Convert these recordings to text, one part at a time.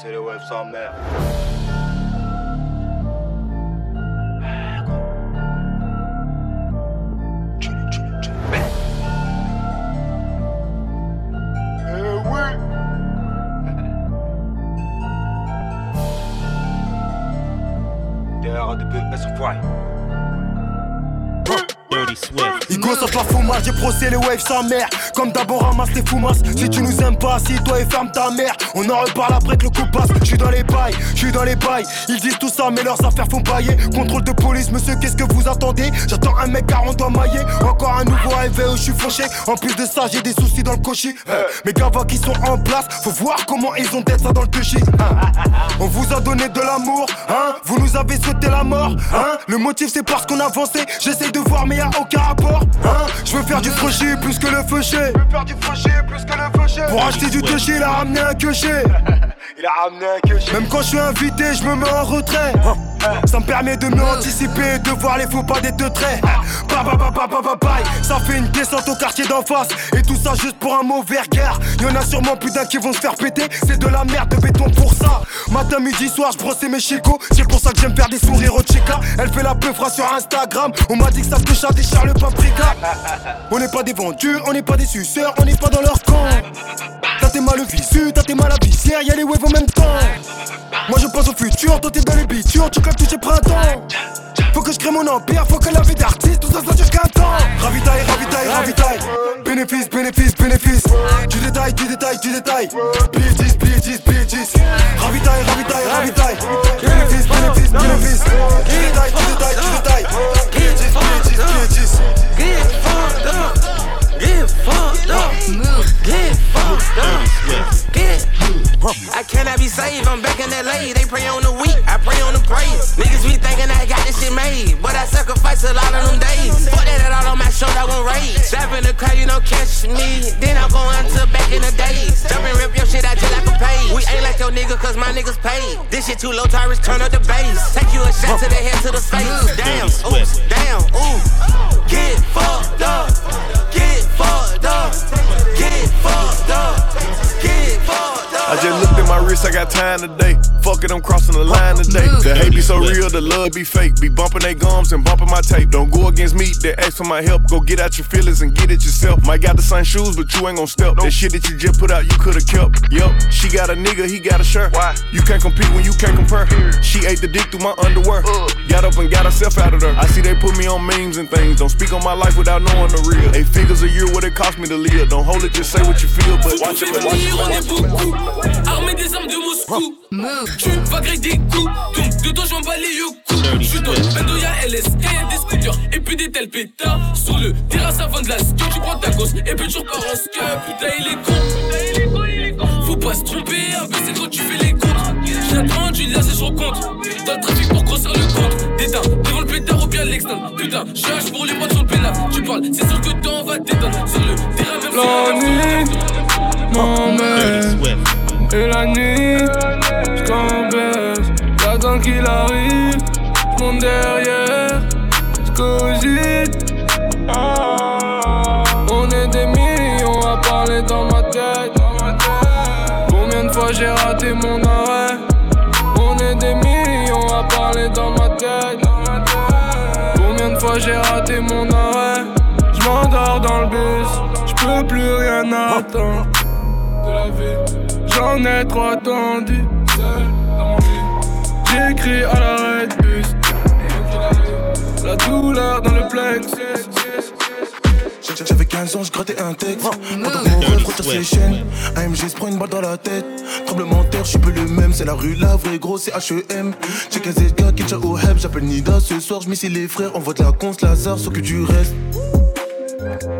c'est les waves sans mère. Eh Dirty Swift. Igo sur le plafond, moi j'ai brossé les waves sans mère. Comme d'abord ramasse les fumas. Si tu nous aimes pas, assis-toi et ferme ta mère. On en reparle après que le coup passe. J'suis dans les bails, j'suis dans les bails. Ils disent tout ça, mais leurs affaires font bailler. Contrôle de police, monsieur, qu'est-ce que vous attendez? J'attends un mec car on doit mailler. Encore un nouveau rêve où j'suis fauché. En plus de ça, j'ai des soucis dans le cocher. mes gars qui sont en place, faut voir comment ils ont d'être ça dans le cocher. On vous a donné de l'amour, hein? Vous nous avez souhaité la mort, hein? Le motif c'est parce qu'on avançait. J'essaie de voir, mais y'a aucun rapport, hein? Je veux faire du fauché plus que le fauché. Je veux faire du fauché plus que le fauché. Pour acheter du touché, il a ramené un queuché. Il a ramené un queuché. Même quand je suis invité, je me mets en retrait. Ça me permet de mieux anticiper, de voir les faux pas des deux traits. Bah, bah, bah, bye. Ça fait une descente au quartier d'en face. Et tout ça juste pour un mauvais regard. Y'en a sûrement plus d'un qui vont se faire péter. C'est de la merde de béton pour ça. Matin, midi, soir, je brossais mes chicots. C'est pour ça que j'aime faire des sourires au chica. Elle fait la peufra sur Instagram. On m'a dit que ça touche à des Charles Paprika. On n'est pas des vendus, on n'est pas des suceurs, on n'est pas dans leur camp. T'as tes mal t'as tes mal à visière, y'a les waves en même temps. Moi je pense au futur, toi t'es dans les bitures, tu toucher printemps. Faut que je crée mon empire, faut que la vie d'artiste, tout ça ça dure qu'un temps. Ravitaille, ravitaille, ravitaille. Bénéfice, bénéfice, bénéfice. Du détail, du détail, du détail. Bitches, bitches. Ravitaille, ravitaille, ravitaille. Bénéfice, bénéfice, bénéfice. Du détail, du détail, du détail. Up. Get fucked up. Get up. I cannot be saved, I'm back in LA. They pray on made, but I sacrifice a lot of them days. Fuck that, all on my shoulder, I won't rage. In the car, you don't catch me. Then I'm going back in the days. Jump and rip your shit out just like a page. We ain't like your nigga, cause my niggas paid. This shit too low, Tyrus, turn up the bass. Take you a shot to the head, to the face. Damn, oops, damn, ooh. Get fucked up. Get fucked up. Get fucked up. Get fucked up. I just looked at my wrist, I got time today. Fuck it, I'm crossing the line today. Mm. The hate be so real, the love be fake. Be bumping they gums and bumping my tape. Don't go against me, they ask for my help. Go get out your feelings and get it yourself. Might got the same shoes, but you ain't gon' step. That shit that you just put out, you could've kept. Yup, she got a nigga, he got a shirt. Why? You can't compete when you can't compare. She ate the dick through my underwear. Got up and got herself out of there. I see they put me on memes and things. Don't speak on my life without knowing the real. Eight figures a year, what it cost me to live. Don't hold it, just say what you feel, but watch it, watch it, watch it. Beaucoup. Armé des armes de Moscou. Tu vas griller des coups. Donc, de toi, j'en bats les coups. Je suis dans le bando, y'a LSK, y'a des scooters. Et puis des tels pétards. Sur le terrain, ça vend de la ski. Tu prends ta gosse. Et puis toujours pas en ski. Putain, il est con. Faut pas se tromper. C'est quand tu fais les comptes. 30, j'ai là, c'est je recompte. Dans le trafic pour grossir le compte. Déteins, devant le pétard ou bien l'externe. Putain, H pour les prendre sur le pénal. Tu parles, c'est sûr que t'en vas t'éteindre. Sur le terrain, même La nuit m'emmène Et la nuit, j'cambaisse J'attends qu'il arrive, j'monte derrière. J'cogite On est des millions à parler dans ma tête. Combien de fois j'ai raté mon arrêt? On est des millions à parler dans ma tête. Combien de fois j'ai raté mon arrêt? Je m'endors dans le bus Je plus rien attendre. De la vie J'en ai trop attendu J'écris à l'arrêt de bus La douleur dans le plexus J'avais 15 ans, je grattais un texte. Pendant que mon rêve retire ses chaînes. AMG se prend une balle dans la tête. Tremblement de terre, je suis plus le même. C'est la rue, la vraie gros, c'est HEM. J'ai 15 gars qui tient au heb. J'appelle Nida ce soir, je les frères. On vote la conce, Lazare, s'occupe du reste. Ils sont venus acheter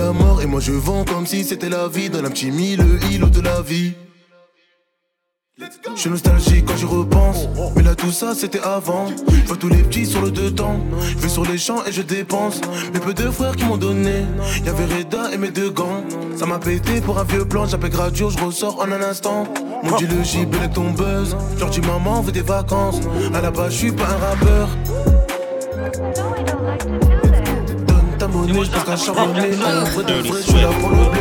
la. Et moi je vends comme si c'était la vie. Dans un petit mille, îlot de la vie. Je suis nostalgique quand j'y repense Mais là tout ça c'était avant Je tous les petits sur le temps Je vais sur les champs et je dépense Mes peu de frères qui m'ont donné Y'avait Reda et mes deux gants Ça m'a pété pour un vieux plan J'appelle graduo, je ressors en un instant Mon dit le avec ton buzz Genre dis maman veut des vacances À la base je suis pas un rappeur Je pense qu'un En vrai de vrai je suis là pour le blé.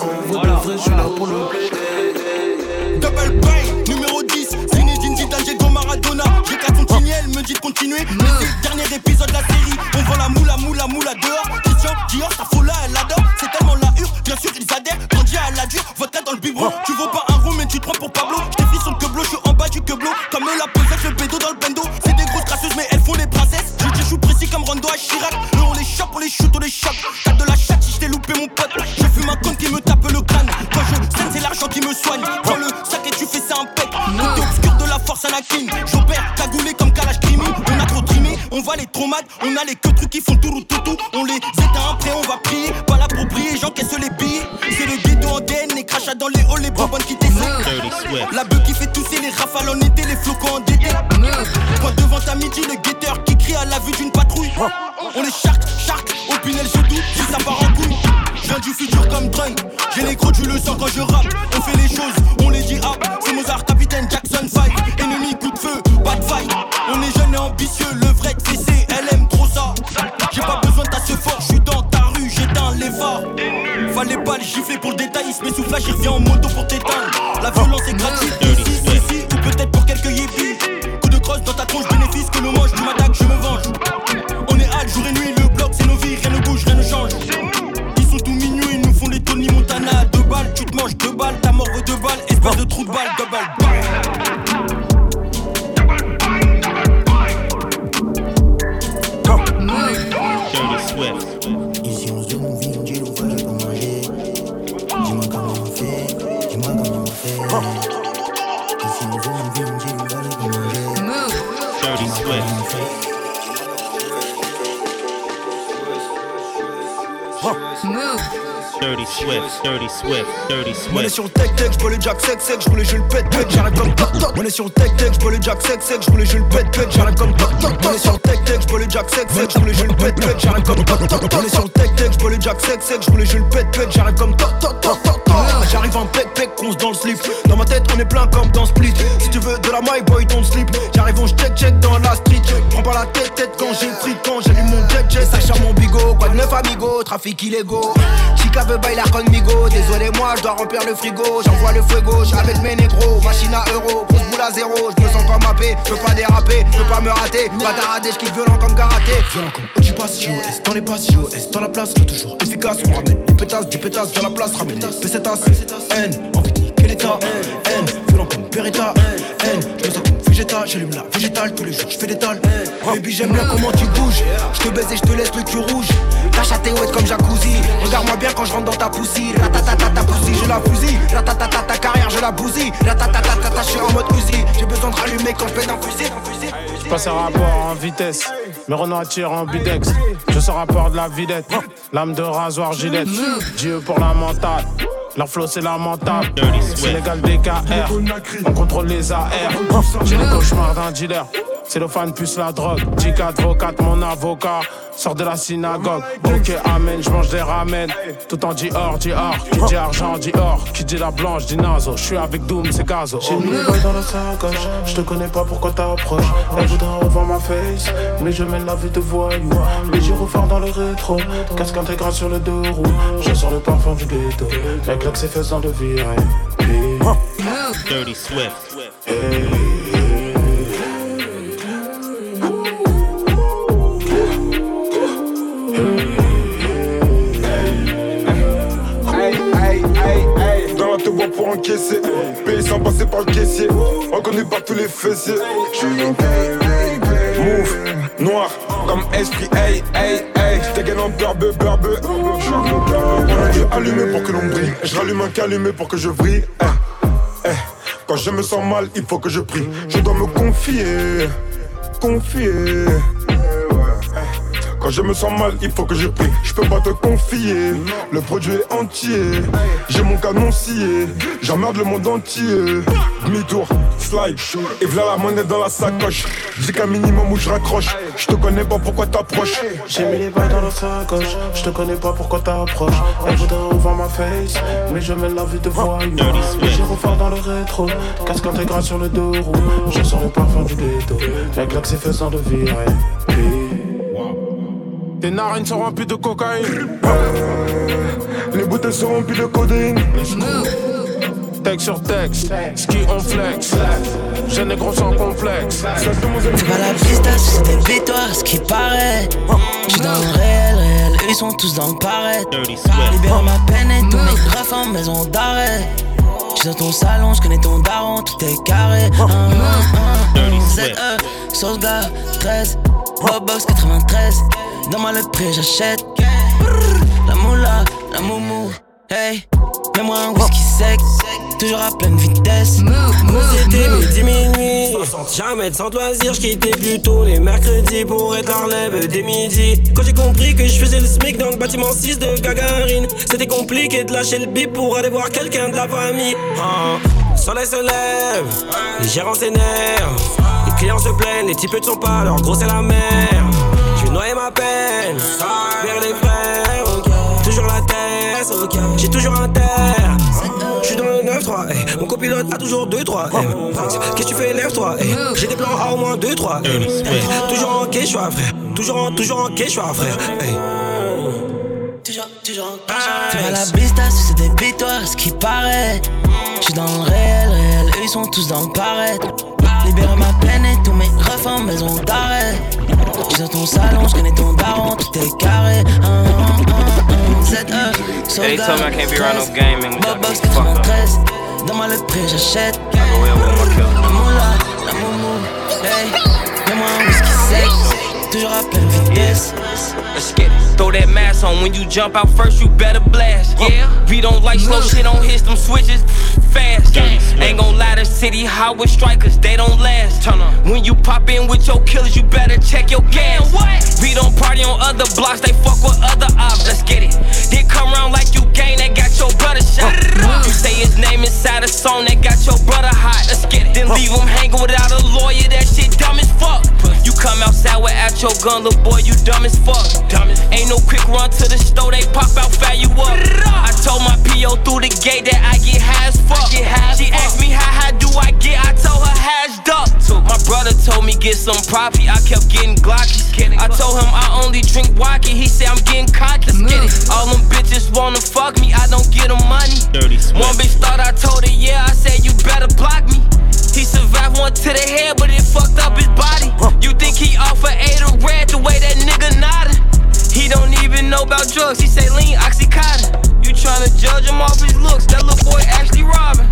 En vrai de vrai, je suis là pour le Double Bay, me dit de continuer. Mais le dernier épisode de la série. On vend la moula, moula, moula dehors. Christian Dior, sa folie, elle adore. C'est tellement la hure, bien sûr, ils adhèrent. Grandi à la dure, vodka dans le biberon. Tu vaux pas un rond, mais tu te prends pour Pablo. J't'ai pris le queblot, j'suis en bas du queblot. Comme la pesette, le bédo dans le bendo. C'est des grosses grasseuses, mais elles font les princesses. Je dis, je précis comme Rondo à Chirac. Eux, on les chope, on les shoot, on les chope. T'as de la chatte si j't'ai loupé, mon pote. Je fume un con qui me tape le crâne. Quand je scène, c'est l'argent qui me soigne. Les que trucs qui font tout toutou. On les éteint après, on va prier. Pas là pour j'encaisse les billes. C'est le ghetto en DN, les crachats dans les halls, les bonbonnes qui descendent. La bœuf qui fait tousser les rafales en été, les flocons en DD. Quand devant ta midi, le guetteur qui crie à la vue d'une patrouille. On les shark, shark, au pinel je doute si ça part en couille. Je viens du futur comme drunk, j'ai les gros, tu le sens quand je rappe. On est sur le tech tech, le jack sec sec, j'roule et je le pète pète, j'arrive comme toc toc. On est sur le tech tech, j'bois le jack sec sec, j'roule et je le pète pète, j'arrive comme toc toc. On est sur le tech tech, j'bois le jack sec sec, je le pète pète, j'arrive comme toc toc. On est sur le tech tech, le jack sec sec, je le pète pète, j'arrive comme trafic illégaux. Chica veut bailar conmigo, désolé moi, je dois remplir le frigo. J'envoie le feu gauche avec mes négros, machine à euro, grosse boule à zéro. Je me sens comme happé, je peux pas déraper, je peux pas me rater. Bataradé, je kiffe violent comme karaté. Violent comme passe, JOS dans les passes, JOS dans la place, toujours efficace? On ramène des pétasses, du pétasse dans la place, ramène des pesetas. N, envie de niquer l'état. N, je me sens comme Vegeta, j'allume la végétale, tous les jours je fais des tales. Baby, j'aime bien comment tu bouges. Je te baise et je te laisse le cul rouge. Ta chatte est ouette comme jacuzzi. Regarde-moi bien quand je rentre dans ta poussie. Ratatata ta poussie, je la fusille. Ratatata ta carrière, je la bousille. Ratatata ta je suis en mode Uzi. J'ai besoin de rallumer quand je pète un fusil. Je passe un rapport en vitesse, mes Renault tirent en bidex. Je sors rapport de la vidette, lame de rasoir gilette. Dieu pour la mentale, leur flow c'est lamentable. C'est légal DKR, on contrôle les AR. J'ai les cauchemars d'un dealer. C'est le fan plus la drogue. Tic advocate, mon avocat. Sors de la synagogue. Ok, amen, je mange des ramen. Tout en Dior, Dior. Qui dit argent, Dior. Qui dit la blanche, dit nazo. Je suis avec Doom, c'est gazo. J'ai mis balles dans la sacoche. Je te connais pas pourquoi t'approches? Elle voudra revoir ma face. Mais je mène la vie de voyou. Les gyrophares dans le rétro. Casque intégral sur le deux roues. Je sors le parfum du ghetto. La claque c'est faisant de virer. Dirty Swift. Dans pour encaisser. Payer sans passer par le caissier. Reconnu par tous les fessiers Move, noir, comme esprit, hey, hey, hey. J'dégaine en berbe, berbe On a dû allumer pour que l'on brille. Je rallume un calumet pour que je vrille. Eh, eh. Quand je me sens mal, il faut que je prie. Je dois me confier, confier quand je me sens mal, il faut que je prie. Je peux pas te confier. Le produit est entier. J'ai mon canon scié. J'emmerde le monde entier. Demi-tour, slide. Et voilà la monnaie dans la sacoche. Dis qu'un minimum où je raccroche. Je te connais pas pourquoi t'approches? J'ai mis les balles dans la sacoche. Je te connais pas pourquoi t'approches? Elle voudrait revoir ma face. Mais je mène la vie de voyou. Les gyrophares dans le rétro. Casque intégral sur le dos roux. Je sors le parfum du ghetto. La claque c'est faisant de virer. Tes narines sont remplies de cocaïne. Les bouteilles sont remplies de codéine. Texte sur texte, ski on flex. J'ai des gros sans complexe. C'est pas la piste, c'est des victoires, ce qui paraît. J'suis dans le réel, réel, eux ils sont tous dans le paraît. Libère ma peine et tous mes refs en maison d'arrêt. J'suis dans ton salon, j'connais ton daron, tout est carré. ZE, sauce gars, 13, Bobox 93. Donne-moi le prix, j'achète. La moula, la moumou, hey. Mets-moi un whisky sec, toujours à pleine vitesse. C'était midi minuit. Jamais de sans loisir, j'quittais plutôt les mercredis pour être la relève dès midi. Quand j'ai compris que je faisais le SMIC dans le bâtiment 6 de Gagarine, c'était compliqué de lâcher le bip pour aller voir quelqu'un de la famille. Ah, soleil se lève, les gérants s'énervent, les clients se plaignent, les types ne sont pas, leur gros c'est la merde. Je noyer ma peine, vers les frères, toujours la tête, j'ai toujours un terre. J'suis dans le 9-3, hey. mon copilote a toujours 2-3. Hey. Qu'est-ce que tu fais, lève-toi. Hey. J'ai des plans à au moins 2-3. Hey. Toujours en quechua, frère. Toujours en, toujours en quechua, frère. Hey. Toujours, toujours en C'est pas la bista, c'est des victoires, ce qui paraît. J'suis dans le réel, réel, eux ils sont tous dans le paraître. Libère ma peine et tous mes refs en maison d'arrêt. Pisse dans ton salon, je connais ton daron, tout est carré. Ah, ah, ah, ZE, Anytime I can't be around no gaming, Bobox 93, donne-moi le prix, j'achète. Moula, la moumou, hey, mets-moi un whisky sec, toujours à pleine vitesse. Let's get it. Throw that mask on when you jump out first, you better blast. Yeah, we don't like slow shit on hits, them switches fast. Ain't gon' lie, the city hot with strikers, they don't last. Turn on. When you pop in with your killers, you better check your gas. We don't party on other blocks, they fuck with other ops. Let's get it. Then come round like you gang, that got your brother shot. You say his name inside a song that got your brother hot. Let's get it. Then leave him hanging without a lawyer, that shit dumb as fuck. You come outside without your gun, little boy, you dumb as fuck. Ain't no quick run to the store, they pop out, fire you up. I told my PO through the gate that I get high as fuck. She asked me how high do I get, I told her hashed up. My brother told me get some profit, I kept getting glockies. I told him I only drink vodka, he said I'm getting cocky. Let's get it. All them bitches wanna fuck me, I don't get them money. Dirty One bitch thought I told her, yeah, I said you better block me. He survived one to the head, but it fucked up his body. You think he off for eight or red the way that nigga nodded? He don't even know about drugs, he say lean oxycontin. You tryna judge him off his looks, that little boy actually robbing.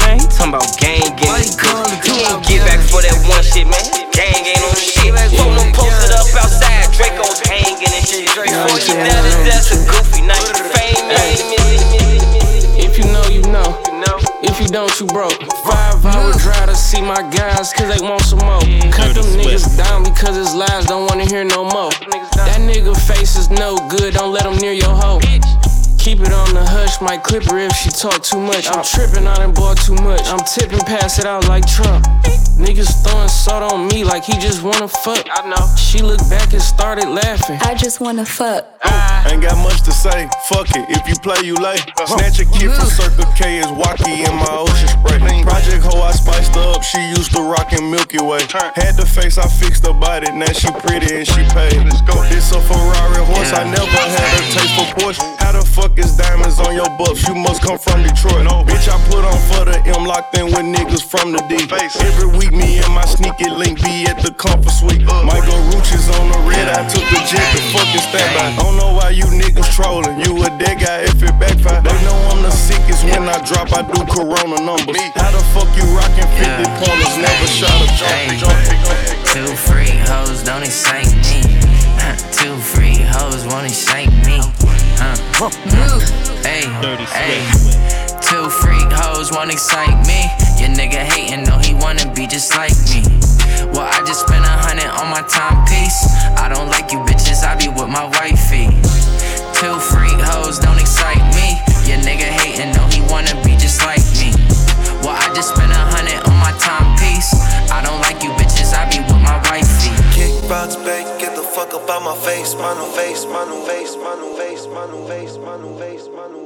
Man, he talking about gang getting good. He ain't get back for that one shit, man. Gang ain't on shit. Phone them posted up outside, Draco's hanging and shit. Before you down his desk, a goofy night. Fame, If you know, you know. If you don't, you broke. See my guys, cause they want some more. Cut them niggas down because his lies don't wanna hear no more. That nigga face is no good, don't let him near your hoe. Keep it on the hush, might clip her if she talk too much. I'm tripping, I done bought too much. I'm tipping, pass it out like Trump. Niggas throwing salt on me like he just wanna fuck. I know. She looked back and started laughing. I just wanna fuck. Ain't got much to say, fuck it, if you play, you lay. Snatch a kid from Circle K is Wacky in my ocean spray. Project hoe, I spiced up, she used to rockin' Milky Way. Had the face, I fixed her body, now she pretty and she paid. It's a Ferrari horse, I never had a taste for Porsche. How the fuck is diamonds on your buffs? You must come from Detroit. Bitch, I put on for the M, locked in with niggas from the D. Every week, me and my sneaky link be at the comfort suite. Michael Roach is on the red, I took the jet to fucking stand by. Don't know why you niggas trolling. You a dead guy if it backfire. They know I'm the sickest when I drop, I do corona numbers. How the fuck you rockin' 50 pointers? Never shot a jump. Two free hoes, don't excite me. Huh, Two free hoes, won't excite me. Huh. Hey, hey. Two freak hoes won't excite me. Your nigga hating, know he wanna be just like me. Well, I just spent a hundred on my timepiece. I don't like you bitches, I be with my wifey. Two freak hoes don't excite me. Your nigga hating, know he wanna be just like me. Well, I just spent a hundred on my timepiece. I don't like you bitches, I be with my wifey. Kick rocks, babe, get the fuck up out my face, my new face, my new face, my new face, my new face, my new face, my new face,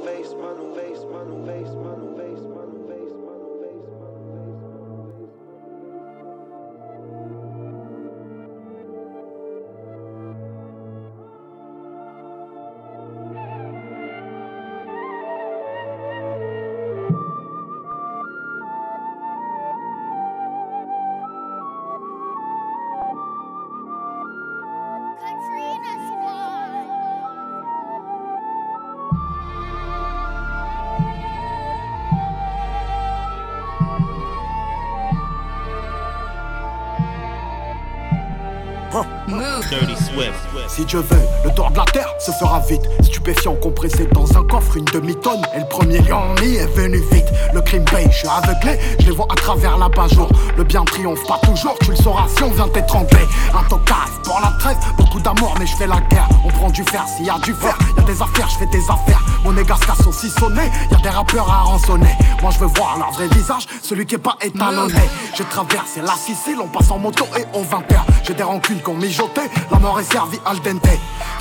Si Dieu le tour de la terre se fera vite. Stupéfiant compressé dans un coffre, une demi-tonne. Et le premier mis est venu vite. Le crime paye, je suis aveuglé, je les vois à travers la jour Le bien triomphe pas toujours, tu le sauras si on vient t'étrangler. Un tocard pour la trêve, beaucoup d'amour, mais je fais la guerre. On prend du fer s'il y a du fer, y a des affaires, je fais des affaires. Mon égard casse aussi sonné, y a des rappeurs à rançonner. Moi je veux voir leur vrai visage, celui qui est pas étalonné. J'ai traversé la Sicile, on passe en moto et on 20 J'ai des rancunes qu'on mijoté, la mort est servie al dente.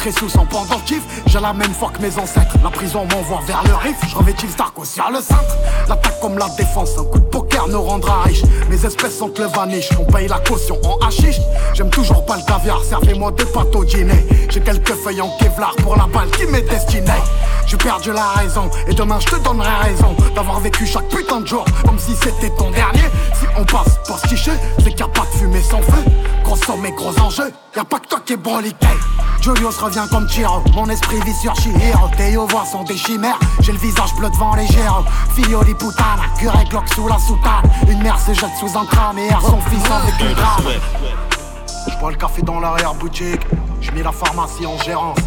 Très sous en pendentif, j'ai la même foi que mes ancêtres. La prison m'envoie vers le riff, je revêtis le Stark aussi à le cintre. L'attaque comme la défense, un coup de poker nous rendra riche. Mes espèces sont le vaniche, on paye la caution en hachiche. J'aime toujours pas le caviar, servez-moi des pâtes au dîner. J'ai quelques feuilles en Kevlar pour la balle qui m'est destinée. J'ai perdu la raison et demain je te donnerai raison d'avoir vécu chaque putain de jour comme si c'était ton dernier. Si on passe pour se c'est qu'il pas de fumée sans feu. Gros somme et gros enjeux, y a pas que toi qui est broliqué. Julius revient comme Chiro, mon esprit vit sur Shihiro. Théo voix sont des chimères, j'ai le visage bleu devant les géros. Filio di putana, curé Glock sous la soutane. Une mère se jette sous un tram et erre son fils avec une drame. Je bois le café dans l'arrière-boutique. J'ai mis la pharmacie en gérance.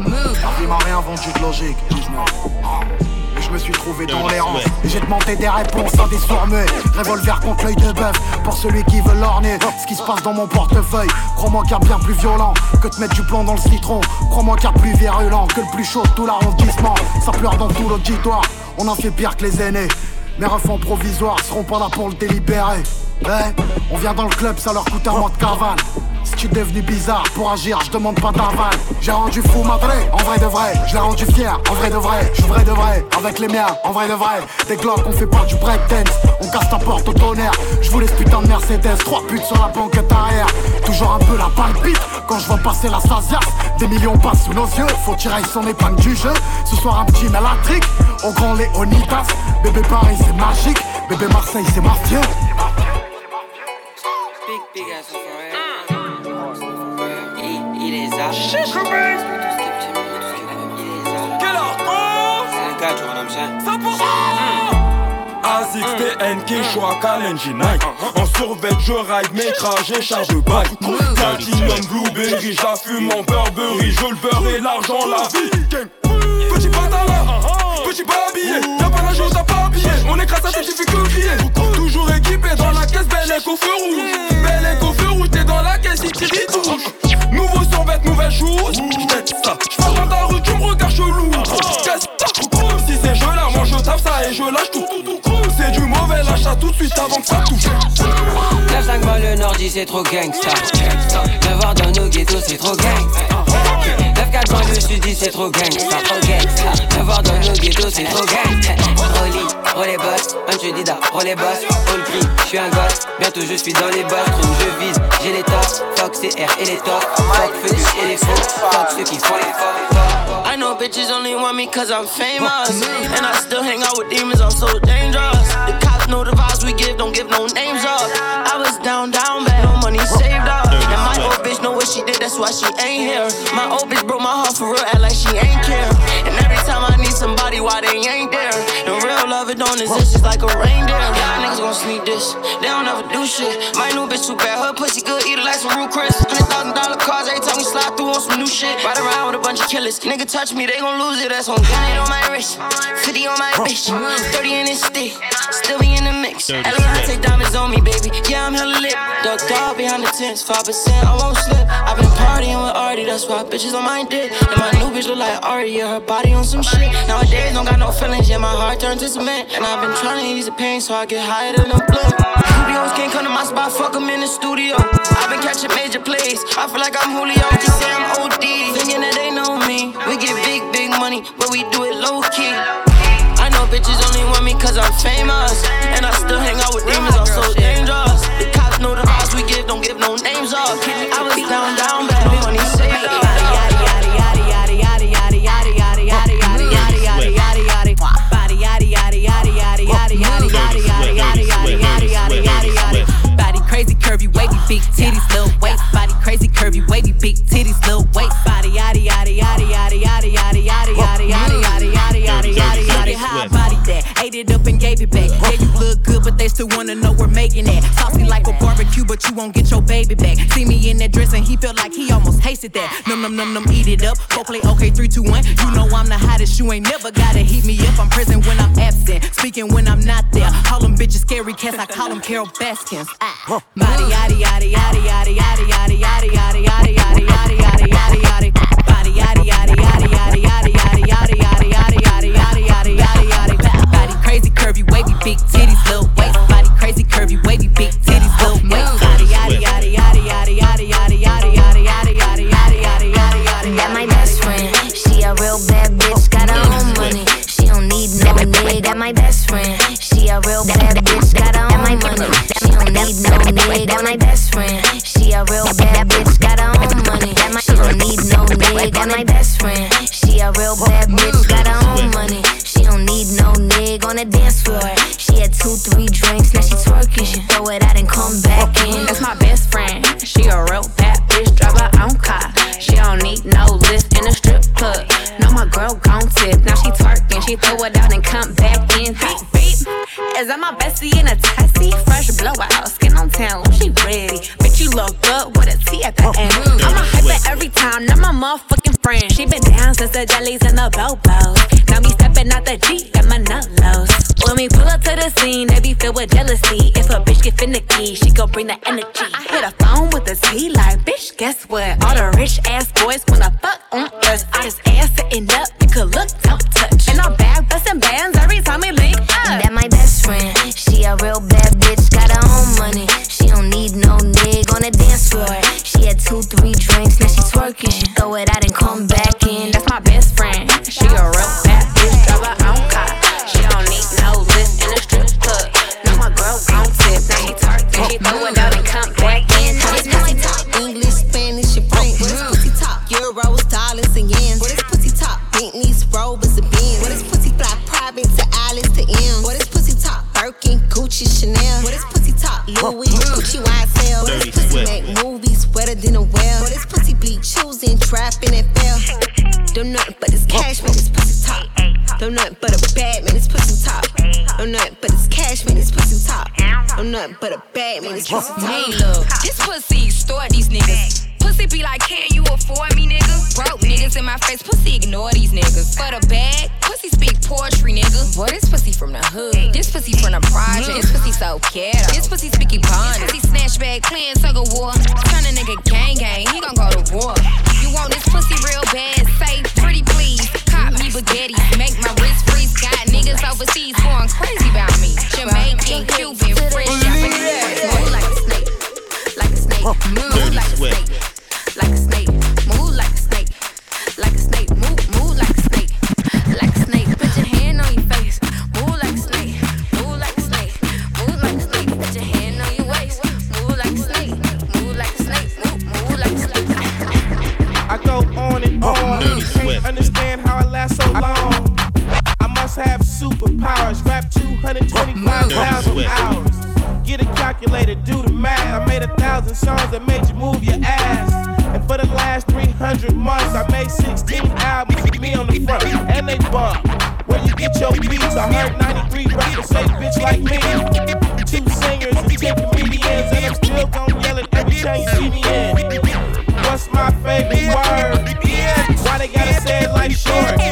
La vie m'a rien vendu de logique. Je me suis trouvé dans les rangs. Et j'ai demandé des réponses à des sourds Revolver contre l'œil de bœuf pour celui qui veut l'orner. Ce qui se passe dans mon portefeuille, crois-moi qu'il y a bien plus violent que de mettre du plomb dans le citron. Crois-moi qu'il y a plus virulent que le plus chaud de tout l'arrondissement. Ça pleure dans tout l'auditoire. On en fait pire que les aînés. Mes refs provisoires seront pas là pour le délibérer. Eh, on vient dans le club, ça leur coûte un mois de cavale. Tu es devenu bizarre pour agir, je demande pas d'aval. J'ai rendu fou madré, en vrai de vrai. Je l'ai rendu fier, en vrai de vrai. Je vrai de vrai, avec les miens, en vrai de vrai. Des glocks, on fait pas du breakdance. On casse ta porte au tonnerre. Je vous laisse putain de Mercedes, trois putes sur la banquette arrière. Toujours un peu la palpite quand je vois passer la Stasia. Des millions passent sous nos yeux, faut tirer son épingle du jeu. Ce soir un petit mélatrique, au grand Léonidas. Bébé Paris c'est magique, bébé Marseille c'est mafieux. Big, big ass Quel C'est un gars, un chien. 100% Asics, TNK, Lenji En survêt, je ride mes trajets, charge de bike Platinum, Blueberry, j'affume en Burberry. Je le beurre et l'argent, la vie pas habillé. Y'a pas la chose, pas habillé. On écrase ça, tu fais que crier. Toujours équipé dans la caisse, belle et feu rouge. Belle et feu rouge, t'es dans la caisse, il il touche. Nouveau survêt, nouvelle chose. J't'aide ça. Dans ta rue, tu me regardes chelou Qu'est-ce que Si c'est jeu là, moi je tape ça et je lâche tout. C'est du mauvais lâche tout de suite avant que ça touche. 9-5 mal le C'est trop gangsta. Voir dans nos ghettos c'est trop gangsta. 9-4 dans le sud c'est trop gangsta. Trop gangsta. Dans nos ghettos c'est trop gangsta. Rolly, roll les boss, un tu dis da, roll les boss All green, j'suis un gosse, bientôt je suis dans les boss Trop je vise, j'ai les tops, fuck CR et les tops Fuck feu et les faux, fuck ceux qui font les faux I know bitches only want me cause I'm famous. And I still hang out with demons, I'm so dangerous. The cops know the vibes we give, don't give no names up. I was she did, that's why she ain't here. My old bitch broke my heart for real, act like she ain't care. And every time I need somebody, why they ain't there? And real love, it don't exist, it's like a reindeer. Y'all niggas gon' sneak this, they don't ever do shit. My new bitch too bad, her pussy good, eat it like some Chris Hundred thousand dollar cars every time we slide through on some new shit. Ride around with a bunch of killers, nigga touch me, they gon' lose it, that's on Gun on my wrist, 50 on my bitch. 30 in this stick, still be in the mix. Take diamonds on me, baby, yeah I'm hella lit. Ducked dog behind the tents, 5% I won't slip. I've been partying with Artie, that's why bitches on my dick And my new bitch look like Artie, yeah, her body on some shit. Nowadays, don't got no feelings, yeah, my heart turned to cement. And I've been trying to ease the pain, so I get higher than a blunt. Studios can't come to my spot, fuck them in the studio I've been catching major plays, I feel like I'm Julio, just say I'm OD Thinking that they know me, we get big, big money, but we do it low key I know bitches only want me cause I'm famous. And I still hang out with demons, I'm so dangerous. The cops know the vibes we give, don't give no names up big titties little waist body crazy curvy wavy big titties little waist body yada yada yada yada yada yada yada yada yada yada yada yada yada yada high body that ate it up and gave it back yeah you look good but they still to wanna know where Megan at. Saucy like a barbecue, but you won't get your baby back. See me in that dress and he felt like he almost tasted that. Num num num num, eat it up. Go play okay, three, two, one. You know I'm the hottest, you ain't never gotta heat me up. I'm present when I'm absent, speaking when I'm not there. Call them bitches scary cats, I call them Carol Baskins. Ah. Body, yaddy, yaddy, yaddy, yaddy, yaddy, yaddy, yaddy, yaddy, yaddy, yaddy, yaddy, yaddy, yaddy, yaddy. Body, yaddy, yaddy, yaddy, yaddy, yaddy, yaddy, yaddy, yaddy, yaddy, yaddy, yaddy, yaddy, yaddy. Body crazy, curvy, wavy, big titties, little waist. Friend. She a real bad bitch, got her own money. She don't need no nigga. That my best friend. She a real bad bitch, got her own money. She don't need no nigga. That my best friend. She a real bad mm. bitch, got her own money. She don't need no nigga on the dance floor. She had two, three drinks, now she twerking. She throw it out and come back in. That's my best friend. She a real bad bitch, drive her own car. She don't need no lift in a strip club. No, my girl gon' tip. Now she twerking, she throw it out and come back in. Is that my bestie in a tessie? Fresh blowout, skin on town, she ready. Bitch, you look good with a T at the oh, end. I'ma a hyper every time, not my motherfucking friend. She been down since the jellies and the bobos. Now me stepping out the Jeep, got my nut lows. When we pull up to the scene, they be filled with jealousy. If a bitch get finicky, she gon' bring the energy. I hit a phone with a T like, bitch, guess what? All the rich ass boys wanna fuck on us. I just ass sitting up, you could look, don't touch. And I'm back busting bands made a thousand songs that made you move your ass. And for the last 300 months, I made 16 albums with me on the front, and they bump. Where you get your beats? I heard 93 rappers say bitch like me. Two singers and 10 comedians, and I'm still gon' yell it every time you see me in. What's my favorite word? Why they gotta say it like short?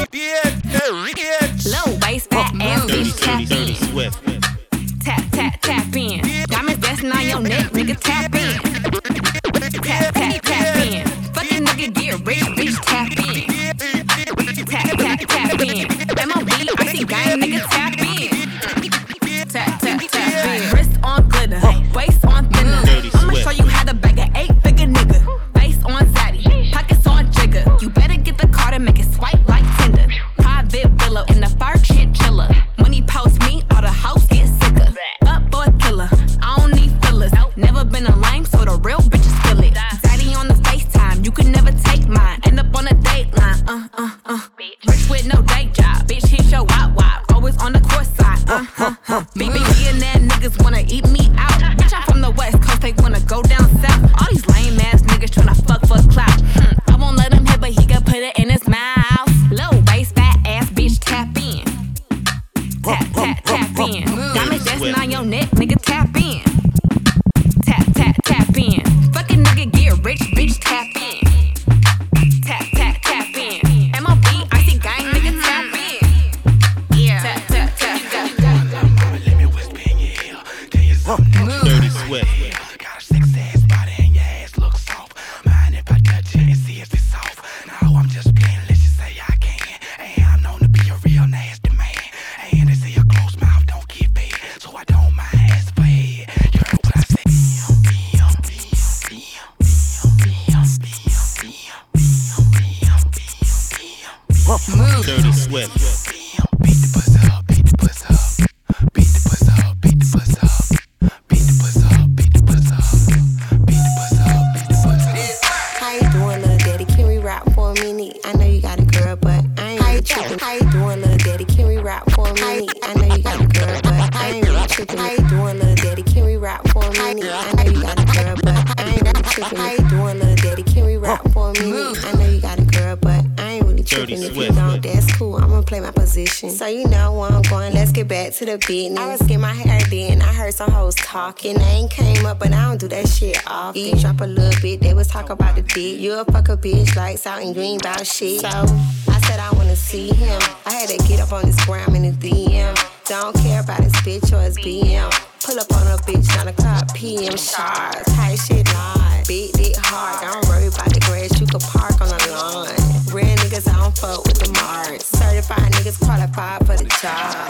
To the business. I was getting my hair done. I heard some hoes talking. They ain't came up, but I don't do that shit often. Eavesdrop a little bit. They was talking about the dick. You a fuck a bitch, lights out and green about shit. So I said I wanna see him. I had to get up on this gram in the DM. Don't care about his bitch or his BM. Pull up on a bitch, 9 o'clock PM sharp. Tight shit live. Beat it hard. I don't worry about the grass. You can park on the lawn. Real niggas, I don't fuck with the marks. Certified niggas qualified for the job.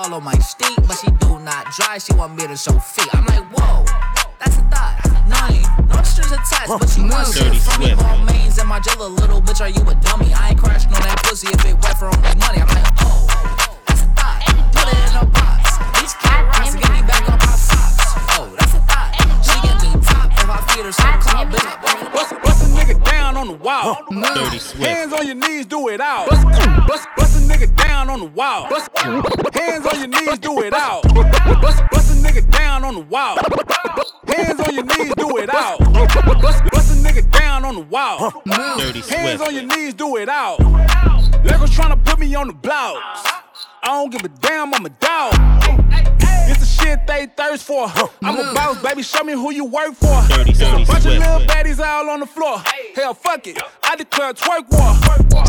All on my steak? But she do not dry. She want me to show feet. I'm like, whoa, that's a thought. Nine, no strings attached, but she wants shit Dirty from me. Swift. More mains in my jello, little bitch. Are you a dummy? I ain't crashing on that pussy if it wet for only money. I'm like, oh, that's a thought. Put it in a box. Each cat rocks to get me back on my socks. Oh, that's a thought. She get me top if I feed her some club. Bust, bust a nigga down on the wall. Dirty Swift. Hands on your knees, do it out. Bust, bust, bust a nigga down on the wall. Bust, hands on your knees, do it out. Bust, bust a nigga down on the wall. Hands on your knees, do it out. Bust, bust a nigga down on the wall. Hands on your knees, do it out. Legos tryna put me on the blouse. I don't give a damn, I'm a dog. It's the shit they thirst for. I'm a boss, baby. Show me who you work for. It's a bunch of little baddies all on the floor. Hell, fuck it. I declare twerk war.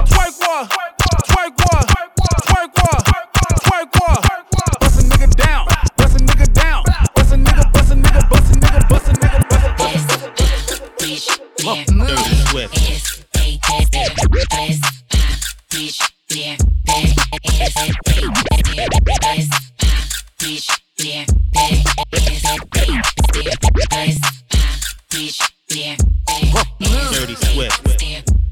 Twerk war. Twerk war. Twerk war. Twerk war. Bust a nigga down. Bust a nigga down. Bust a nigga. Bust a nigga. Bust a nigga. Bust a nigga. Bust a nigga. Dirty Swift. Dirty Swift.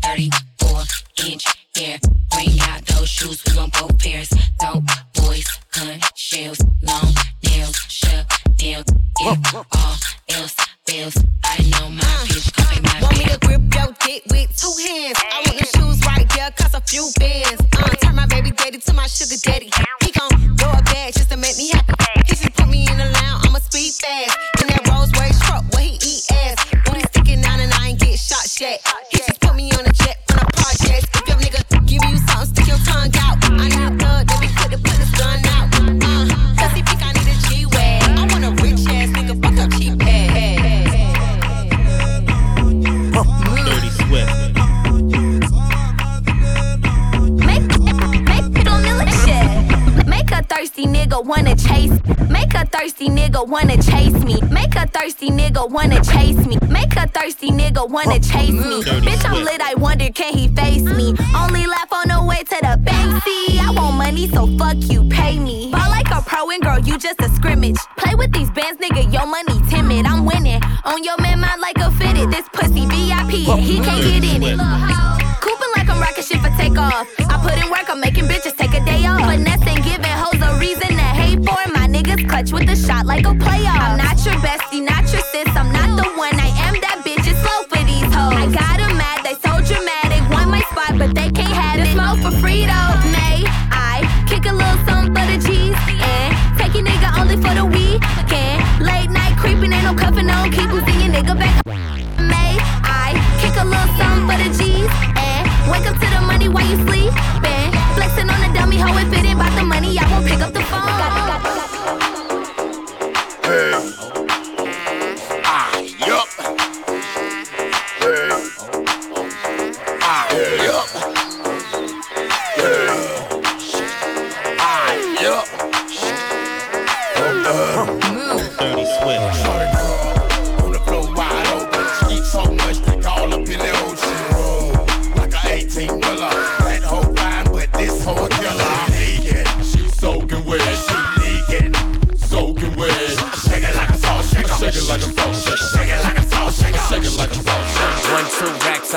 34 inch hair. Bring out those shoes, we want both pairs. Dope boys, gun shells, long nails, shut down. If all else fails, I know my bitch gon' pay my Want me to grip your dick with two hands. I want the shoes right there, cost a few bands. Uh, turn my baby daddy to my sugar daddy. He gon' throw a bag just to make me happy. He just put me in the lounge, I'ma speed fast. In that Rolls Royce truck where he eat ass. Booty sticking out and I ain't get shot yet. Nigga wanna chase me. Make a thirsty nigga wanna chase me. Make a thirsty nigga wanna chase me. Bitch, I'm lit. I wonder can he face me? Only laugh on the way to the bank. See, I want money, so fuck you, pay me. Ball like a pro and girl, you just a scrimmage. Play with these bands, nigga. Your money timid. I'm winning. On your man, mind like a fitted. This pussy VIP, and he can't get in it. Cooping like I'm rocking shit for takeoff. I put in work, I'm making bitches take a day off. Finesse clutch with a shot like a playoff. I'm not your bestie, not your sis. I'm not the one. I am that bitch. It's slow for these hoes. I got 'em mad, they so dramatic. Want my spot, but they can't have it. Smoke for free though.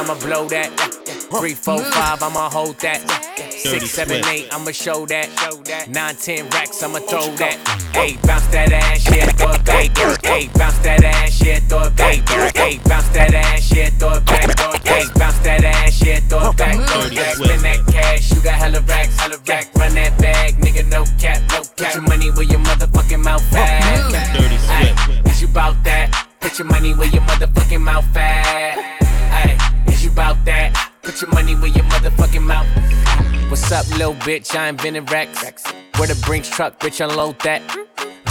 I'ma blow that. Three, four, mm. five, I'ma hold that. Six, seven, eight, I'ma show that. Nine, ten racks, I'ma throw that. Hey, bounce that ass, yeah, throw it back. Hey, bounce that ass, yeah, throw it back. Hey, bounce that ass, yeah, throw it back. Hey, bounce that ass, yeah, throw it back. Throw it back. Spend that cash, you got hella racks, hella rack. Run that bag, nigga, no cap, no cap. Put your money where your motherfucking mouth at. Dirty Swift. Is you bout that? Put your money where your motherfucking mouth at. Ay, is you bout that? Put your money where your motherfucking mouth. What's up, little bitch? I invented racks. Where the Brinks truck, bitch, unload that.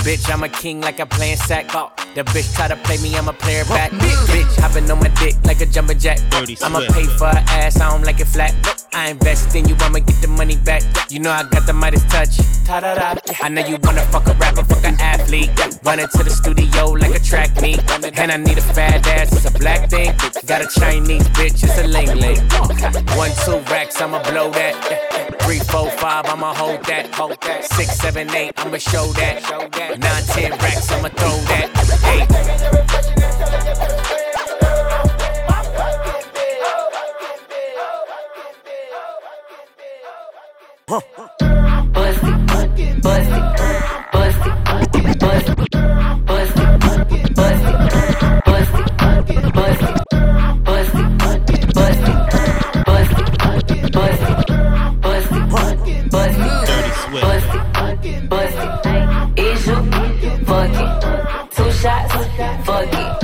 Bitch, I'm a king like I'm playing sack. The bitch try to play me, I'ma play her back. Bitch, hopping on my dick like a jumping jack. Dirty I'ma pay for her ass, I don't like it flat. I invest in you, I'ma get the money back. You know I got the Midas touch. Ta-da-da. I know you wanna fuck a rapper, fuck an athlete. Running to the studio like a track meet. And I need a fat ass, it's a black thing. Got a Chinese bitch, it's a ling ling. One, two racks, I'ma blow that. Three, four, five, I'ma hold that. Hold that. Six, seven, eight, I'ma show that. Nine, ten racks, I'ma throw that. Eight. Huh. Bust it, bust it, bust it, bust it, bust it, bust it, bust it. Turkey.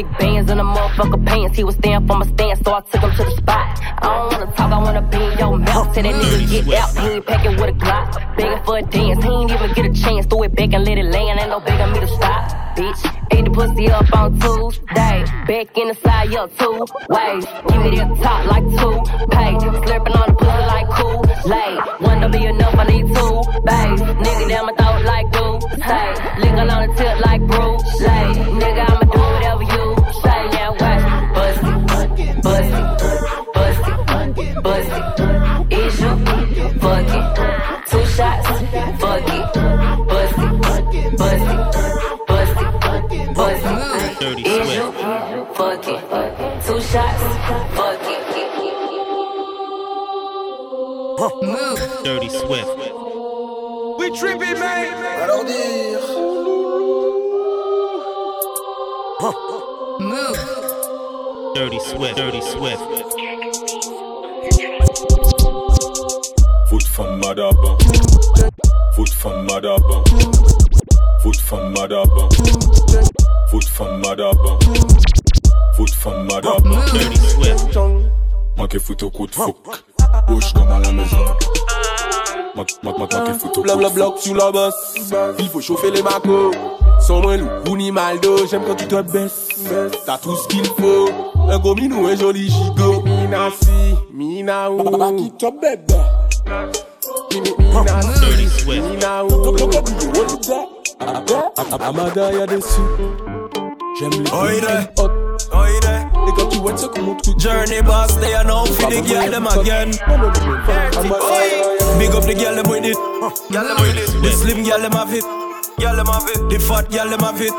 Thick bands in the motherfucker pants. He was staying for my stance, so I took him to the spot. I don't wanna talk, I wanna be in your mouth. Tell that nigga get out, he ain't packing with a Glock. Begging for a dance, he ain't even get a chance. Throw it back and let it land, ain't no begging me to stop. Bitch, ate the pussy up on Tuesday. Back in the side, yo, two ways. Give me that top like two pay. Slurping on the pussy like cool lay. One don't be enough, I need two bays. Nigga down my throat like glue. Say, fuck it? Two shots, fuck it. Dirty Swift. We tripping, man. Alors dire. Dirty Swift. Dirty Swift. Foot from Madaba. Foot from Madaba. Foot from Madaba. Foot from Madaba. Madaba. Dirty Swift. Manqué foot au coup de fouc. Bouge comme à la maison. Manqué foot au coup de Blablabla fouc. sur la bosse. Il faut chauffer les macos. Sans moins loup ni maldo. J'aime quand tu te baisses. T'as tout ce qu'il faut. Un gros minou, un joli gigot. Mina si, mina ou. Qui te bébé. Mina si, mina ou. Amada y'a dessus. J'aime les hot. Et quand tu vois ça, comment tu Journey boss, they are now for the girl them again. Big up the girl them with it. Girl them with it. The slim girl them have it. Girl them have it. The fat girl them have it.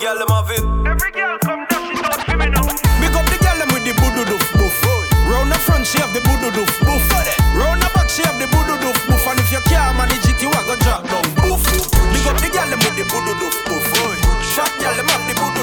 Girl them have it. Every girl come down, she don't me now. Big up the girl them with the boodo doof boof. Round the front she have the boodo doof boof. Round the back she have the boodo doof boof. And if you can't manage it, you are gonna drop down boof. Big up the girl them with the boodo doof boof. Fat girl them have the boodo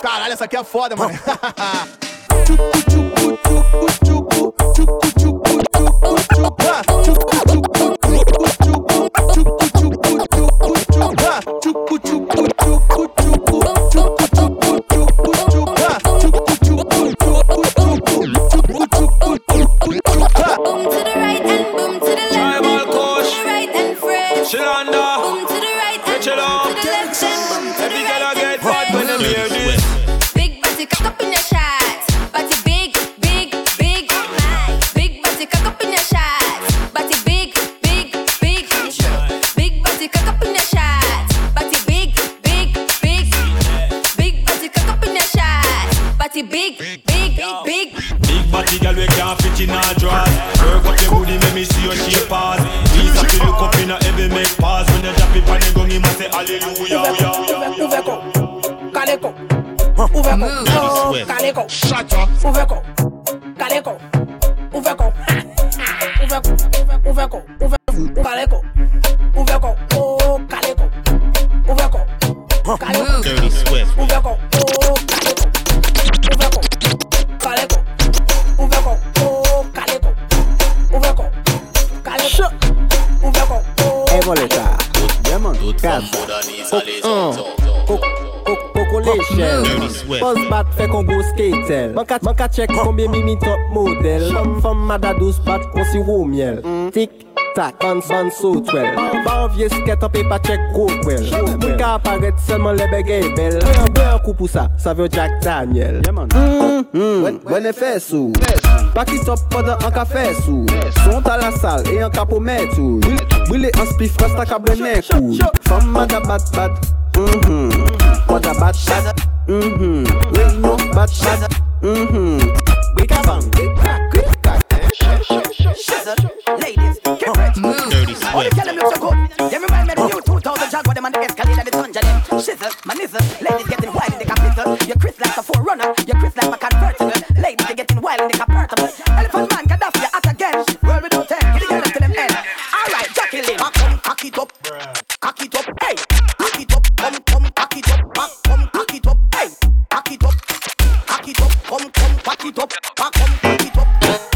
Caralho, essa aqui é foda, mano. Ouve ko, kale ko, ouve ko motel Man ka chek konbyen mi mi top model. Fom mada madadous bat konsi wou miel. Tik tak, ban ban so twel. Ban vie sket an pe pa chek kokwel Mwen ka aparet selman le gey bel Bwe an kou pou sa, sa vyo Jack Daniel. Bwene fesou Pakitop podan an ka fesou Son ta la sal e an ka pou metou Bwile an spif rasta ka blene kou Fom madabat bat Mada bat bat hmm, hmm. Wey no bat bat Mm-hmm. Big a bang, big crack, quick crack. Ladies, get ready. Move. Dirty sweat. All the girls look so good. Me remind me of the new 2000 Jaguar, them and the Escalade and the Tunja them. Shizzle, my nizzle. Ladies getting wild in the capital. You're Chris like a forerunner. You're Chris like a convertible. Ladies, they getting wild in the convertible. Elephant man, Come, come, cock it up. Come, come, cock it up.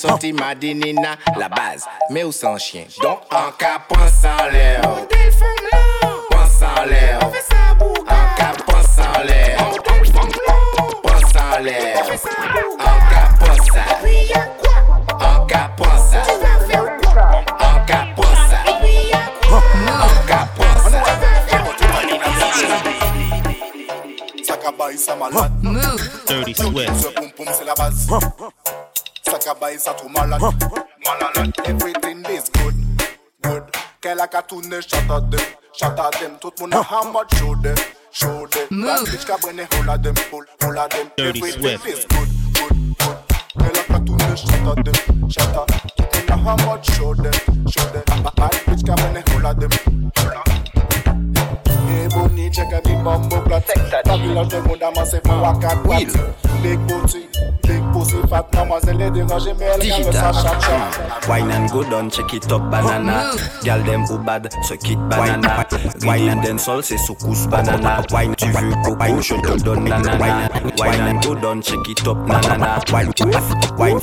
sorti madinina, la base, mais où sans chien? Donc, en cas, en l'air. Pense en l'air. Ça. En cas, pense en l'air. Pense en l'air. Ça. En cas, En En cas, pense En ça tout malade. Malade. Everything is good. Good. Qu'elle a qu'à tourner, shut at them. Shut at them. Tout le monde a hammer, show them. Show them. That bitch qu'a brûlé, hold at them. Hold, hold at them. Dirty Everything Swift. is good. Good. Good. Qu'elle a qu'à tourner, shut at them. Shut at. Tout le monde a hammer, show them. Show them. That bitch qu'a brûlé, hold at them. Hold at Hey, Bonnie, check out the bumbo clot. Ta village de monde amassé pour à. Big booty, big pussy, fat mademoiselle est dérangée, mais elle garde sa chat. Wine and go down, check it up banana. Gal dem ou bad, ce kit banana. Wine and dance all, c'est soukous banana. Wine, tu veux coco, je te donne nanana. Wine and go down, check it up nanana. Wine, wine,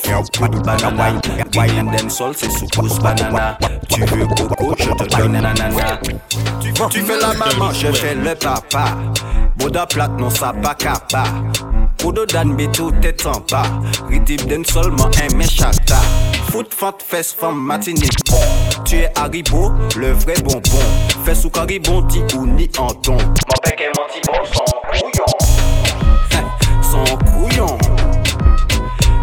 de banana. Wine, wine and dance all, c'est soukous banana. Tu veux coco, je te donne nanana. Tu, tu fais la maman, je fais le papa. Boda plate, non ça pas capa. Kodo dan beto tête en bas, Ritib den solman en men chata Fout fant fes fam matine Tu es haribo, le vre bonbon. Fes ou karibon ti ou ni an ton Man peke man ti bon son kouyon Son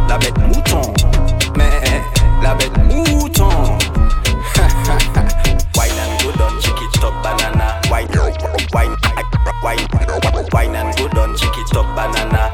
La bet mouton. Men, la bet mouton. Wine and go down, chick it banana. Wine, wine, wine, wine, wine and go down, chick it banana.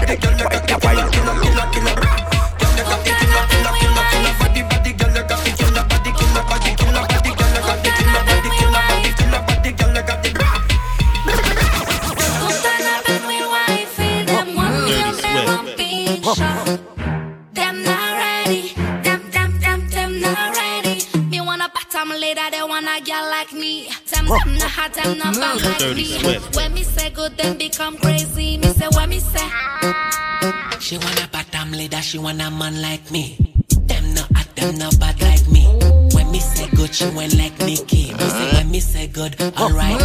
When me say good, then become crazy. Me say what me say. She wanna bottom leader, she want a man like me. Them no at them no bad like me. When me say good, she went like Nikki. Me say when me say good, alright.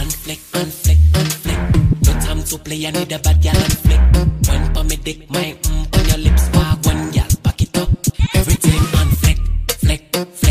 Unflick, unflick, unflick. No time to play, I need a bad gal and flick. When for me dick, my mm on your lips, wag one gal, back it up. Everything unflick, flick, flick.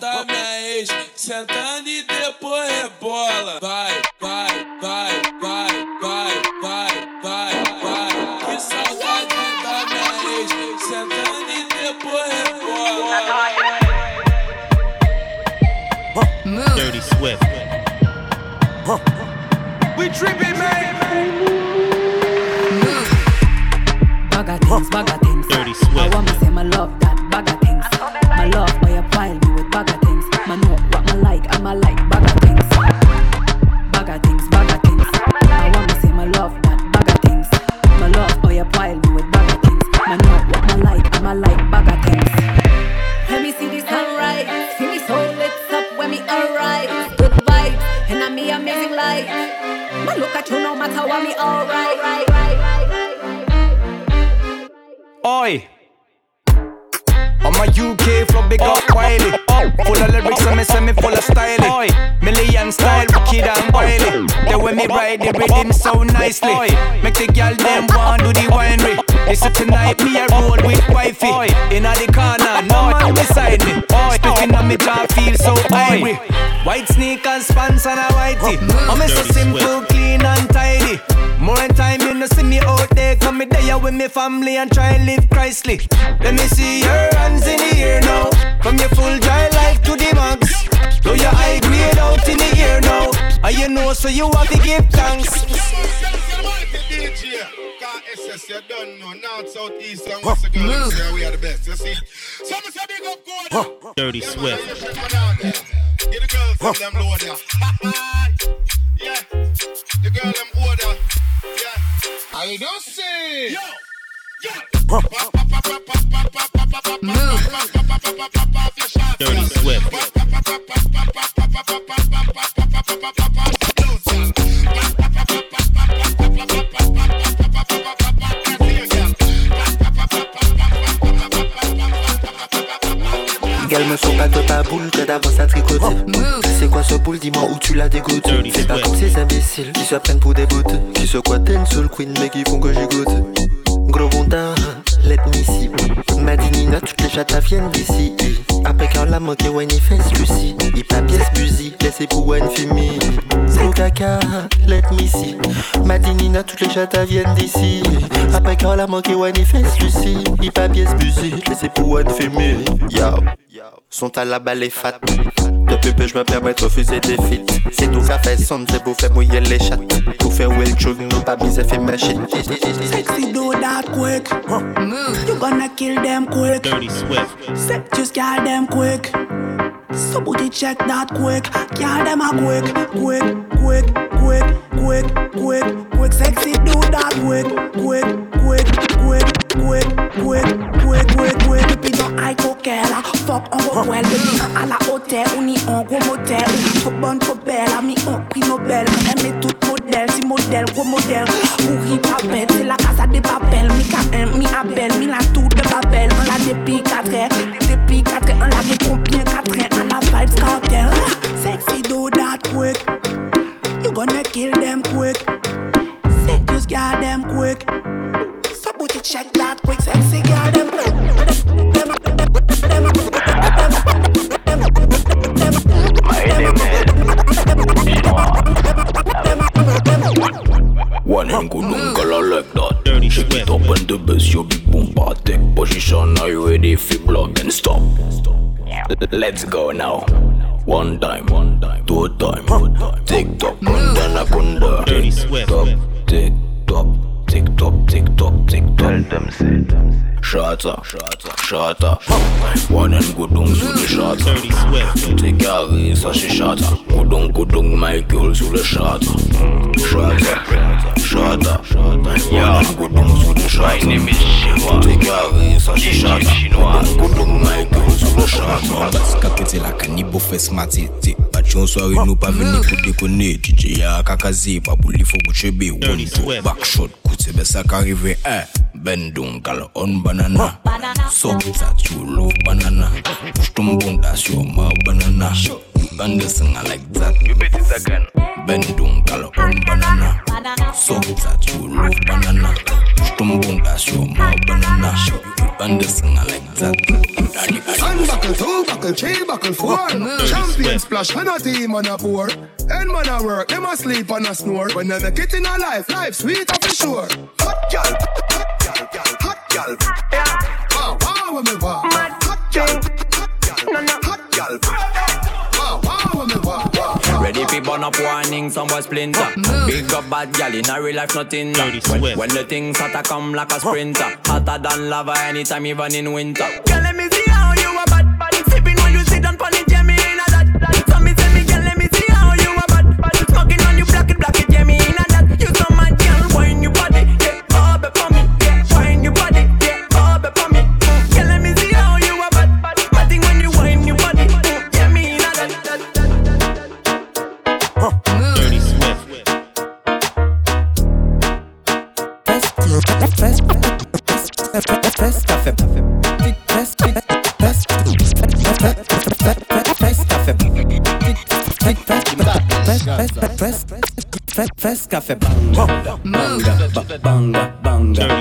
Tá minha ex, sentando e best, you don't know. North, south, east, and west, you girl. Yeah, we are the best, you see. Some say big up, go Dirty Swift. Get the girls from them load ya. Yeah, the girl them order. Yeah. I don't say. Yo, yeah. Dirty Swift. boule. C'est quoi ce boule, dis-moi où tu l'as dégoûté. C'est pas comme ces imbéciles qui se prennent pour des bottes. Qui se croient une seule queen, mais qui font que j'égoute. Gros bondin, let me see. Madinina, toutes les chattes viennent d'ici. Après qu'elle l'a manqué, one face Lucy. Il pas pièce buzy, laissez pour one fimi. Gros caca, let me see. Madinina, toutes les chattes viennent d'ici. Après qu'on l'a manqué, one face Lucy. Il pas pièce laissez pour one fimi. Yo. Sont à la balle fat. Depuis peu, je me permets de refuser des feats. C'est tout ça fait son, c'est pour faire mouiller les chattes. Pour faire well chug, nous pas mis fait machine. Sexy do that quick. You gonna kill them quick. Dirty Swift. Set just girl them quick. So booty check that quick. Girl them a quick, quick, quick, quick, quick, quick, quick. Sexy do that quick, quick, quick, quick, quick, quick, quick, quick, quick. Ay kokela, fok an go wèl Ni an ala hotel ou ni an motel Trop bon, trop bel, a mi an pri Nobel. Mwen eme tout model, si model, gwo model Ou ri papel, se la kasa de papel Mi ka mi abel, mi la tout de papel An la depi katre, depi katre, an la de chata. Wanen godong sou le chata. Te kare sa che chata. Godong godong Michael sou le chata. Chata, chata Wanen godong sou le chata. Te kare sa che chata. Godong godong Michael sou le chata. Baska kete la kanibo fes matete. Pati yon soare nou pa veni kou dekone. DJ ya kakaze pa pou li fo goutchebe One two backshot koutebe sa karive eh. Bendong kal on banana. Suck that you love banana. Push ton bone that's your mouth banana. And this thing I like that. Repeat it again Bend down kala on banana. Suck that you love banana. Push ton bone that's your mouth banana. And this thing I like that. One buckle, two buckle, three buckle, four. Champion splash, and a team on a pour. And man a work, them a sleep and a snore. When they make it in a life, life sweet for sure. Hot gal, hot gal, hot gal. Fi burn up warning, some boy splinter. Big up bad gal in a real life nothing. Dirty When, when the things hotter come like a sprinter, hotter than lava anytime even in winter. Fais ce qu'a fait banga, banga, banga, banga, banga,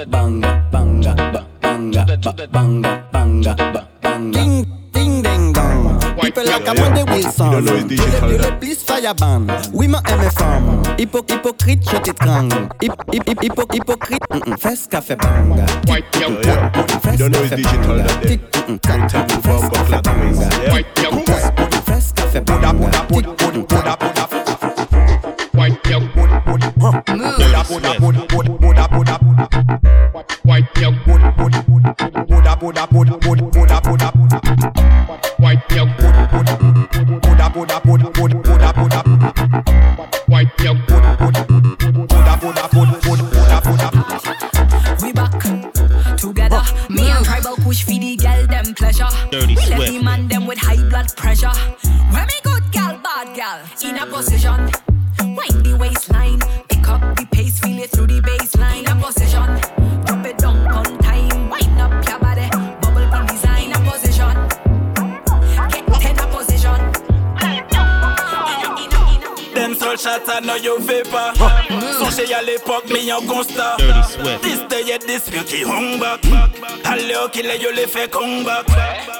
banga, banga, banga, banga, banga, banga, ding, ding, ding, dong. People like a Monday Wilson. You le please fire ban. Oui, ma aime femme. Hypo, hypocrite, je t'ai gang. Hypo, hypocrite. Mm, mm. Fais ce qu'a fait banga. Fais ce qu'a fait banga. Fais ce qu'a fait banga. Fais ce qu'a fait banga. move. Shots I know you vapor. Sonje à l'époque, mais y'a constat. This day, y'a this feel qui hung back. Allez, ok, les yo les fait combat.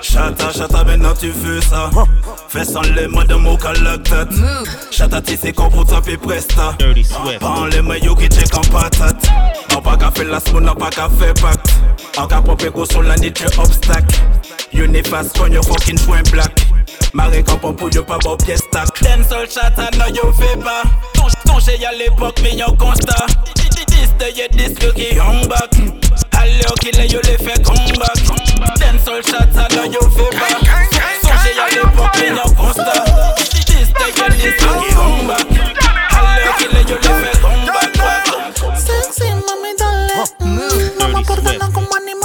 Chata, chata, maintenant tu fais ça. Fais sans les mots de la tête. Chata, tu sais qu'on pour taper presta. Prends les maillots qui check en patate. On pas qu'à faire la semaine, on pas qu'à faire pacte. On qu'à popper go sur la nature obstacle. You ne fast when you fucking point black. Maré quand on pour yo pas bon pièce stack. Den sol chata, non yo fait pas. Songe à l'époque, mais y'a constat. This day, y'a this feel qui hung back. Allez, ok, les yo les fait comeback. Den sol chata, non yo fait pas. Songe à l'époque, mais y'a constat. This day, y'a this feel qui hung back. Allez, ok, les yo les fait comeback. Sexy, mami, dale. No me aportan nada como animales.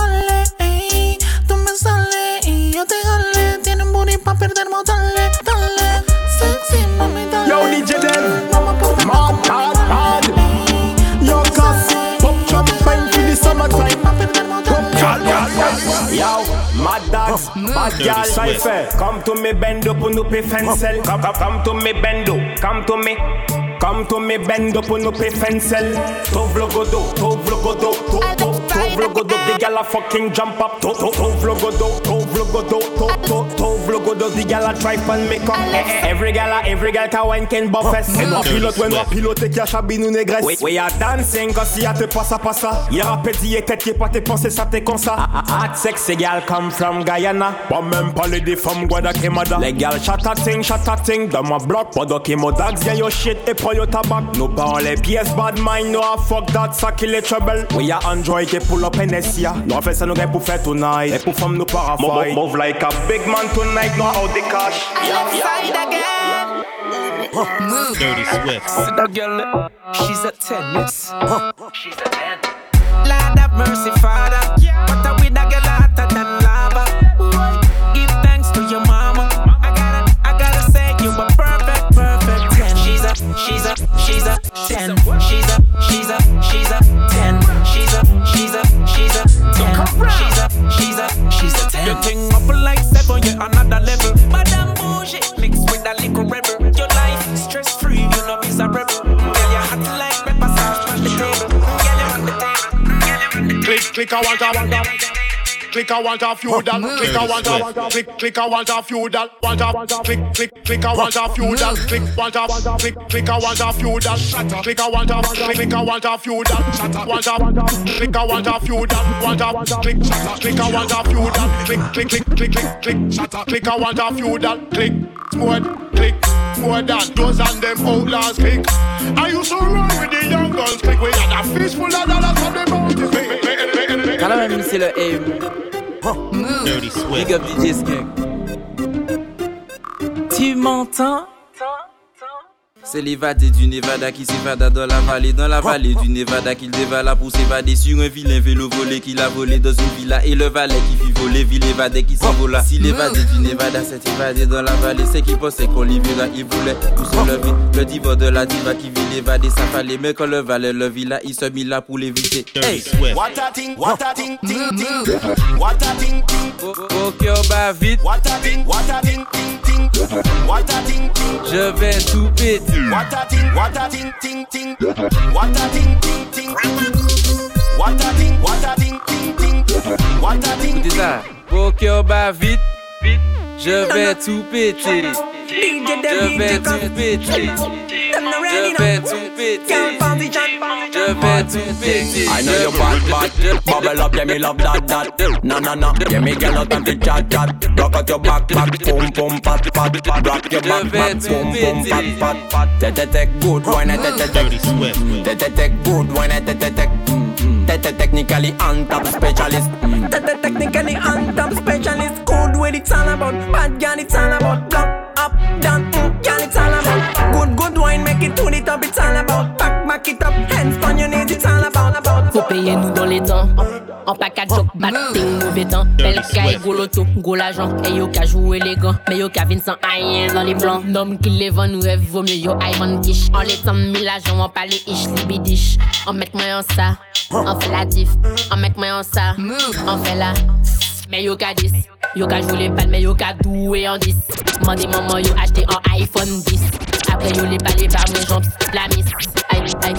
Mad dogs, bad gal, cypher. Come to me bendo pour nous pay fencel. Come, come, come to me bendo, come to me. Come to me bendo pour nous pay fencel. Tov logodo, tov logodo, tov, tov, tov logodo. The gal a fucking jump up. Tov, tov, logodo, tov logodo, tov, tov, tov logodo. The gal a try and make up. Eh, eh, Every gal a, every gal ka wine can buffet. Et nous pilote, ouais, nous pilote qui a chabi nous négresse. We, are dancing, quand si a te passa passa. Y'a rappel dit tête qui est pas tes pensées, ça t'es comme ça. Hot sex, gal come from Guyana. Pas même parler des femmes Guadalquemada. Les gal chata ting, chata ting. Dans ma bloc, pas de mo dags, viens yo shit et prends yo tabac. Nous pas les pièces, bad mind, no a fuck that, ça qui les trouble. We are Android qui pull up NSIA. Nous a fait ça, nous gagne pour faire tonight. Et pour femme, nous para fight. Move like a big man tonight, no out the cash. Move. Dirty Swift. She's a 10, yes. She's a 10. Lord have mercy, Father. What a with a girl hotter than lava. Give thanks to your mama. I gotta, I gotta say you a perfect, perfect 10. She's a, she's a, she's a 10. She's a, she's a, she's a 10. She's a, she's a, she's a 10. She's a, she's a, 10. Your thing up like seven, you're another level. Madame bullshit mixed with a little rebel. Your life stress free, you know miserable. Girl, you hot like pepper sauce on the table. Girl, you on the table. Click, click, I want, I want, I want. Click, I want a few doll. Click, I want a click, click, I want a few doll. Want a click, click, click, I want a few doll. Click, want a click, click, I want a few doll. Click, I want a click, click, I want a few doll. Want a click, I want a few doll. Want a click, click, I want a few doll. Click, click, click, click, click, click, click, I want a few doll. Click, more, click, more than those and them outlaws. Click. I used to run with the young girls. Click, we had a fish full of dollars from the mountains. Gotta même me see the A. Move. Dirty Swift. Big up Tu m'entends? C'est l'évadé du Nevada qui s'évada dans la vallée, dans la vallée du Nevada qu'il dévala pour s'évader sur un vilain vélo volé qu'il a volé dans une villa et le valet qui fit voler, ville qui s'envola. Si l'évadé du Nevada s'est évadé dans la vallée, c'est qu'il pensait qu'on libéra, il voulait tout se lever. Le diva de la diva qui vit l'évader, ça fallait, mais quand le valet le villa, il se mit là pour l'éviter. Hey! What a what a thing, ting, ting. What a thing, ting. Au cœur bat vite. What a thing, what a thing, ting, ting. What a thing, ting. Je vais tout péter. What a thing, what a thing, ting, ting. What a thing, ting, ting. What a thing, what a thing, ting, ting. What a thing. Écoutez ça. Au cœur bat vite. Je vais tout péter. Je vais tout péter. Je vais tout péter. Je vais tout péter. I know you bad, bad. Bubble up, yeah, me love that, that. No, no, no. Yeah, me get no time to chat, chat. Rock out your back, back, boom, boom, pat, pat, pat. Rock your back, back, boom, boom, pat, pat, pat. Tete, tete, good wine, tete, tete. Tete, tete, good wine, tete, tete. Tete, technically on top specialist. Tete technically on top specialist. Code where it's all about. Bad girl, it's all about. Up, up, down, it to the top, it's all about. Back, back it up, hands on your knees, it's all about. about. Faut payer nous dans les temps. En package joke, batting, mauvais temps. Belle caille, gros loto, gros l'argent. Et yo ka joué élégant, mais yo ka vin sans rien dans les blancs. Nom qui les vend, nous rêve, vaut mieux yo Ivan Kish. En les temps, mille agents, on parle ish, libidish. On met moi en ça, on fait la diff. On met moi en ça, on fait la. Mais yo ka 10, Yo ka jwou le pal men yo ka douwe an dis Mande maman yo achete an iPhone 10 Apre yo le pale par mwen jomps la mis Ay, ay,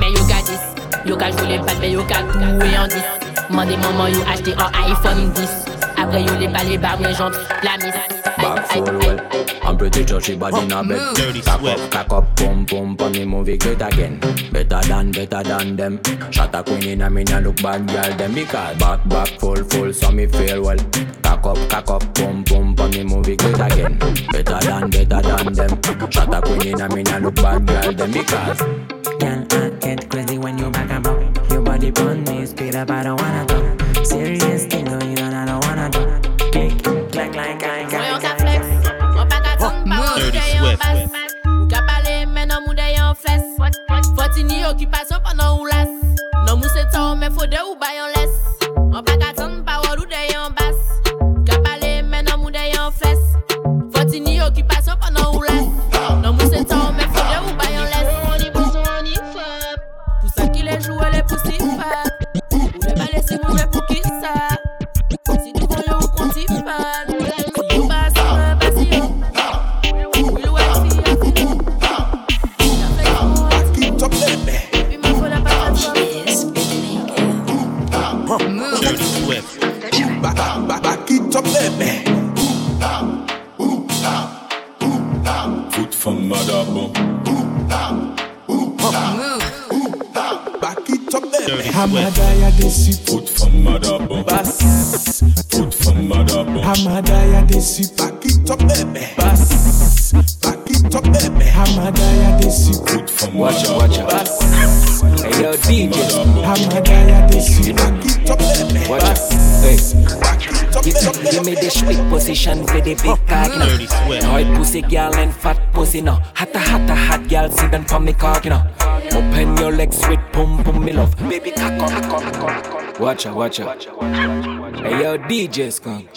men yo ka dis Yo ka jwou le pal men yo ka an dis Mande maman yo achete an iPhone 10 Apre yo le pale par mwen jomps la mis back full well. I'm pretty sure she body in a bed. Cock up, cock up, pump, pump, and the movie great again. Better than, better than them. Shot a queen in a me nah look bad, girl. Them because back, back full, full, so me feel well. Cock up, cock up, pump, pump, and the movie great again. Better than, better than them. Shot a queen in a me nah look bad, girl. Them because. Girl, I get crazy when you back up. Your body on me, speed up, I don't wanna talk. Serious thing on you. Sini occupation pendant ou las. Non, mou se tan, men fode ou. Watcha, watcha. Hey, yo, DJ Skunk.